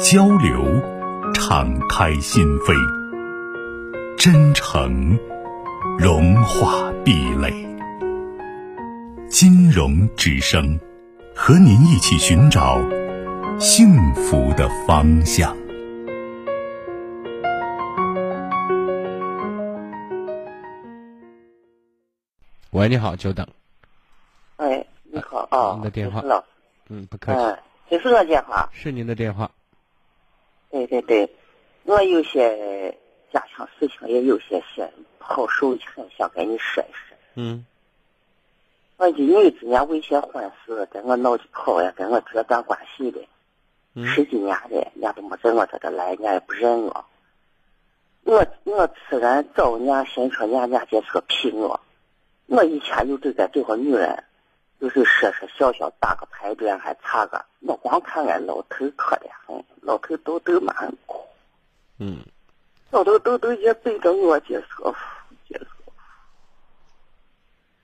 交流，敞开心扉；真诚，融化壁垒。金融之声，和您一起寻找幸福的方向。喂，你好，久等。哎，你好啊，您的电话老师，嗯，不客气，嗯，这是我电话。是您的电话。对对对，我有些家庭事情，也有些些不好受，很想跟你说一说。嗯我一女子年，为些婚事跟我闹起跑呀，跟我折断关系的，嗯十几年了，人家都没在我这个来，人家也不认我。我我此人找人家先说人家人家就是个屁我，我以前就对待这个女人，就是说说笑笑打个牌边还差个，我光看俺老头可怜很，老头都都蛮苦，嗯老头都都也背着我接受服接受服，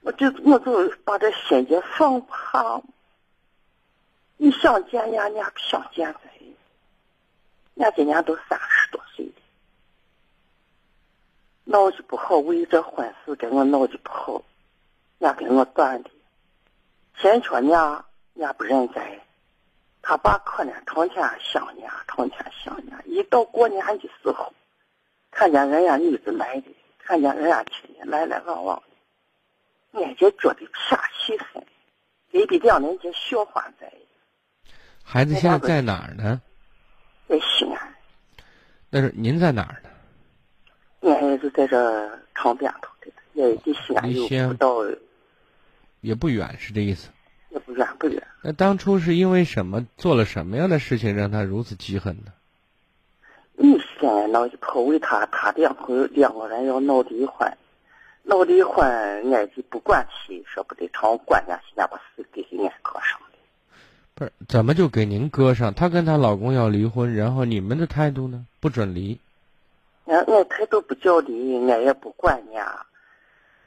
我就我就把这心结放不下。你想见人家，人家不想见咱，人家今年都三十多岁了，脑子不好，为这婚事跟我闹的不好，人家跟我断的。先说人家人家不认栽，他爸可怜成天想人家，成天想人家。一到过年的时候，看见人家女子来的，看见人家亲戚来来往往的，俺就觉得撇气很，给比两人家笑话在孩子现在在哪儿呢？在西安，那是您在哪儿呢？俺也是在这长边头的，也离西安有不到，也不远，是这意思。也不远不远。那当初是因为什么做了什么样的事情让他如此记恨呢？你现在闹一跑为他，他两口两个人要闹离婚，闹离婚，俺就不管去，说不得成，管家现在把事给俺搁上了。不是，怎么就给您搁上？她跟她老公要离婚，然后你们的态度呢？不准离。俺俺态度不叫离，俺也不管人家。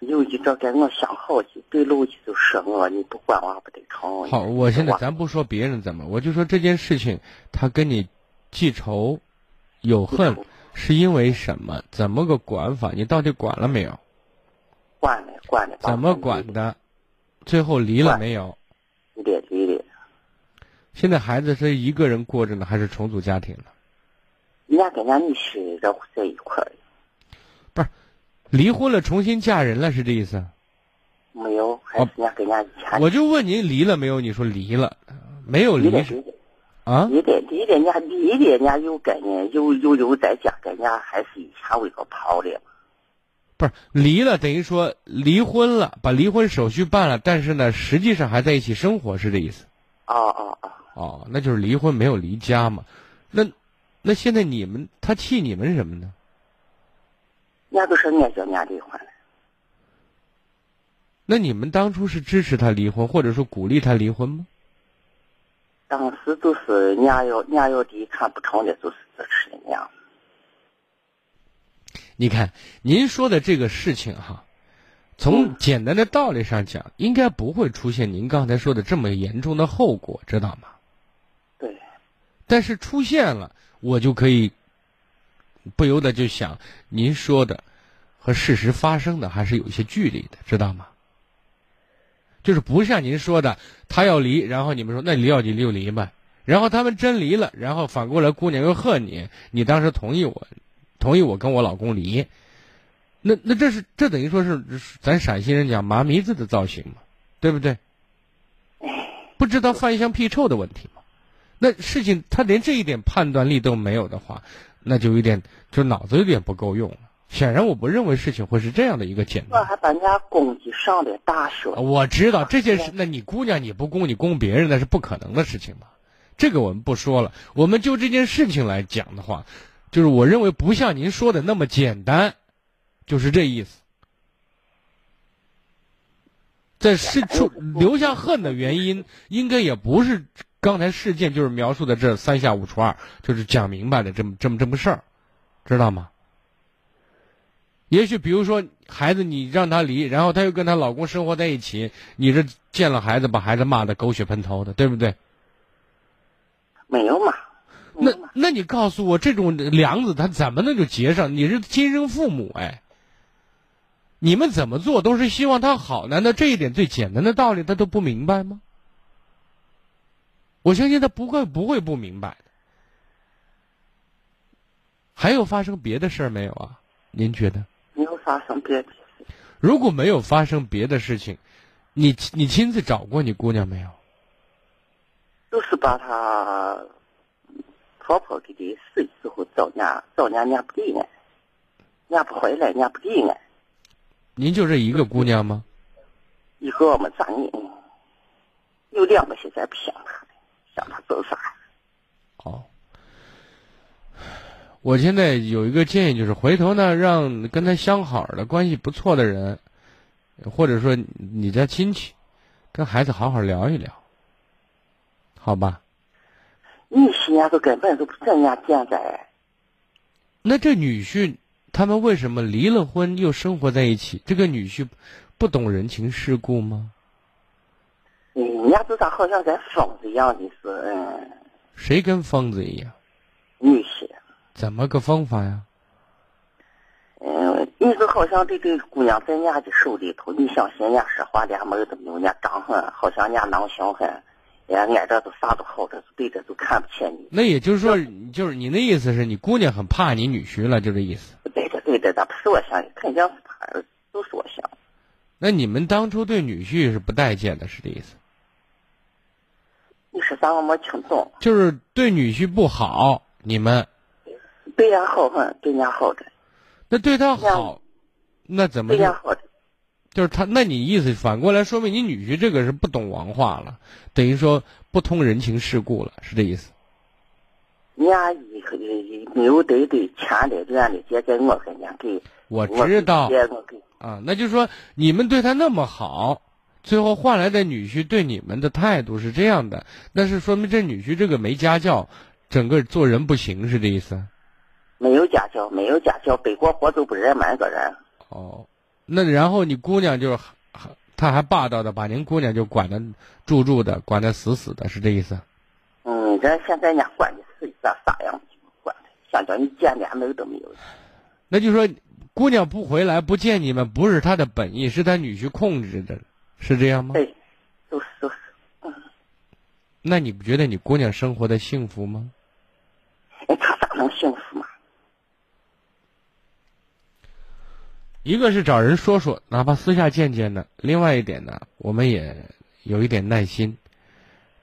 有一个跟我相好的，对路的就说我，你不管我不得成。好，我现在咱不说别人怎么，我就说这件事情，他跟你记仇、有恨，是因为什么？怎么个管法？你到底管了没有？管了管了。怎么管？的？最后离了没有？离了离了，现在孩子是一个人过着呢，还是重组家庭呢？人家跟人家女婿在在一块儿，离婚了，重新嫁人了，是这意思？没有，还是人家跟人家以前我就问您离了没有？你说离了，没有离离的离的。啊？离的离的，人家离的，人家又跟人又又又在家，跟人家还是以前为个跑的。不是离了，等于说离婚了，把离婚手续办了，但是呢，实际上还在一起生活，是这意思？哦哦哦，哦，那就是离婚没有离家嘛？那那现在你们他气你们什么呢？人家都说俺叫人家离婚了，那你们当初是支持他离婚，或者说鼓励他离婚吗？当时都是人家要人家要离，看不成的，就是支持人家。你看，您说的这个事情哈，从简单的道理上讲，应该不会出现您刚才说的这么严重的后果，知道吗？对，但是出现了，我就可以不由得就想，您说的和事实发生的还是有一些距离的，知道吗？就是不像您说的，他要离，然后你们说那离要离就离呗，然后他们真离了，然后反过来姑娘又恨你，你当时同意我，同意我跟我老公离，那那这是这等于说是咱陕西人讲麻迷子的造型嘛，对不对？不知道饭香屁臭的问题嘛？那事情他连这一点判断力都没有的话，那就有点就脑子有点不够用了。显然，我不认为事情会是这样的一个简单。我还把人家公鸡上的大学，我知道这件事，那你姑娘你不供，你供别人那是不可能的事情嘛。这个我们不说了。我们就这件事情来讲的话，就是我认为不像您说的那么简单，就是这意思。在是出留下恨的原因，应该也不是刚才事件就是描述的这三下五除二，就是讲明白的这么这么这么事儿，知道吗？也许比如说孩子，你让他离，然后他又跟她老公生活在一起，你这见了孩子把孩子骂的狗血喷头的，对不对？没有嘛？那那你告诉我，这种梁子他怎么能就结上？你是亲生父母哎。你们怎么做都是希望他好，难道这一点最简单的道理他都不明白吗？我相信他不会不会不明白的。还有发生别的事儿没有啊？您觉得？没有发生别的事。如果没有发生别的事情，你你亲自找过你姑娘没有？就是把她婆婆给的死时候找伢找伢伢不理俺，伢不回来伢不理俺。您就这一个姑娘吗？一个没咋你，有两个现在不想他，想他走啥？哦，我现在有一个建议，就是回头呢，让跟他相好的、关系不错的人，或者说你家亲戚，跟孩子好好聊一聊，好吧？你婿伢都根本都不在伢见在。那这女婿？他们为什么离了婚又生活在一起？这个女婿不懂人情世故吗？人家就咋好像跟疯子一样的是，嗯。谁跟疯子一样？女婿。怎么个疯法呀？嗯，你就好像这个姑娘在伢的手里头，你相信伢说话连门都没有，伢长恨，好像伢囊凶狠。人家挨着都啥都好着，对着都看不起你。那也就是说，就是你那意思是你姑娘很怕你女婿了，就这意思。对的，对的，那不是我想的，肯定是他，都是我想。那你们当初对女婿是不待见的，是这意思？你说啥？我没听懂。就是对女婿不好，你们。对呀，好很，对人好的。那对他好，那怎么？对呀，好的。就是他，那你意思反过来说明你女婿这个是不懂王话了，等于说不通人情世故了，是这意思？伢一没有对对钱的这样的姐姐我跟伢给，我知道啊，那就是说你们对他那么好，最后换来的女婿对你们的态度是这样的，那是说明这女婿这个没家教，整个做人不行，是这意思？没有家教，没有家教，背过活都不认满个人。哦。那然后你姑娘就，他还霸道的把您姑娘就管的住住的，管的死死的，是这意思？嗯，这现在人家管的是啥啥样子？管的想叫你见连门都没有。那就说，姑娘不回来不见你们，不是她的本意，是她女婿控制的，是这样吗？对，都是都是。嗯。那你不觉得你姑娘生活的幸福吗？哎，她咋能幸福嘛？一个是找人说说，哪怕私下见见呢；另外一点呢，我们也有一点耐心。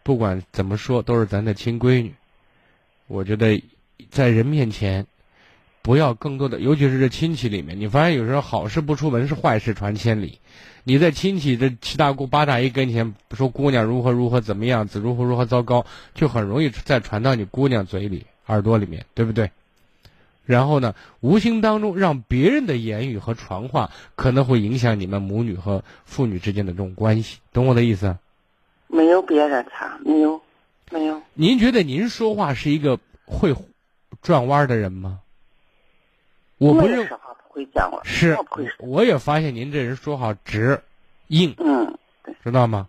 不管怎么说，都是咱的亲闺女。我觉得，在人面前，不要更多的，尤其是这亲戚里面，你发现有时候好事不出门，是坏事传千里。你在亲戚这七大姑八大姨跟前说姑娘如何如何怎么样子，如何如何糟糕，就很容易再传到你姑娘嘴里、耳朵里面，对不对？然后呢，无形当中让别人的言语和传话可能会影响你们母女和父女之间的这种关系，懂我的意思？没有别人他，没有，没有。您觉得您说话是一个会转弯的人吗？我不认。会转弯。是，我也发现您这人说话直、硬。嗯，对知道吗？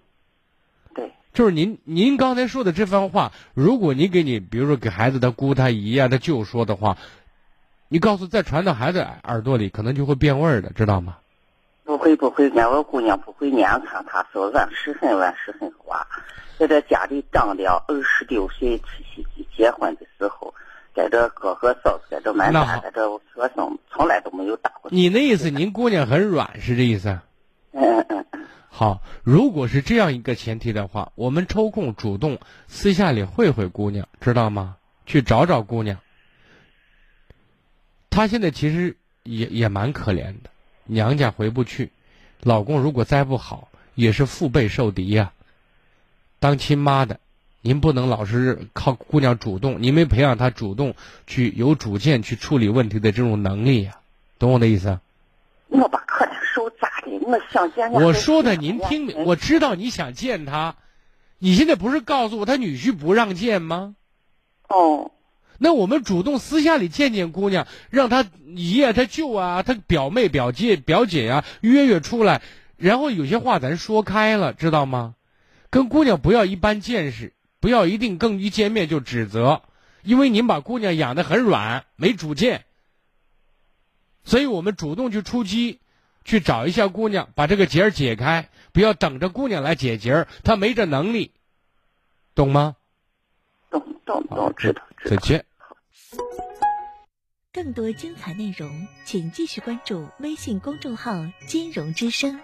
对。就是您，您刚才说的这番话，如果你给你，比如说给孩子他姑、他姨呀、他舅说的话。你告诉再传到孩子耳朵里，可能就会变味儿的，知道吗？不会不会，俺我姑娘不会念看，她说俺是很俺是很话，在这家里长了二十六岁七夕节结婚的时候，在这哥哥嫂子在这买单，在这学生从来都没有打过。你那意思，您姑娘很软是这意思？嗯嗯嗯。好，如果是这样一个前提的话，我们抽空主动私下里会会姑娘，知道吗？去找找姑娘。她现在其实也也蛮可怜的，娘家回不去，老公如果再不好，也是腹背受敌呀。当亲妈的，您不能老是靠姑娘主动，您没培养她主动去有主见去处理问题的这种能力呀、懂我的意思？我把可怜手扎的，我想见我说的您听明，我知道你想见他，你现在不是告诉我他女婿不让见吗？哦，那我们主动私下里见见姑娘，让她爷、她舅啊、她表妹、表姐、表姐呀、约约出来，然后有些话咱说开了，知道吗？跟姑娘不要一般见识，不要一定更一见面就指责，因为您把姑娘养得很软，没主见，所以我们主动去出击，去找一下姑娘，把这个结儿解开，不要等着姑娘来解结儿，她没这能力，懂吗？懂懂懂，知道知道。再见。更多精彩内容，请继续关注微信公众号“金融之声”。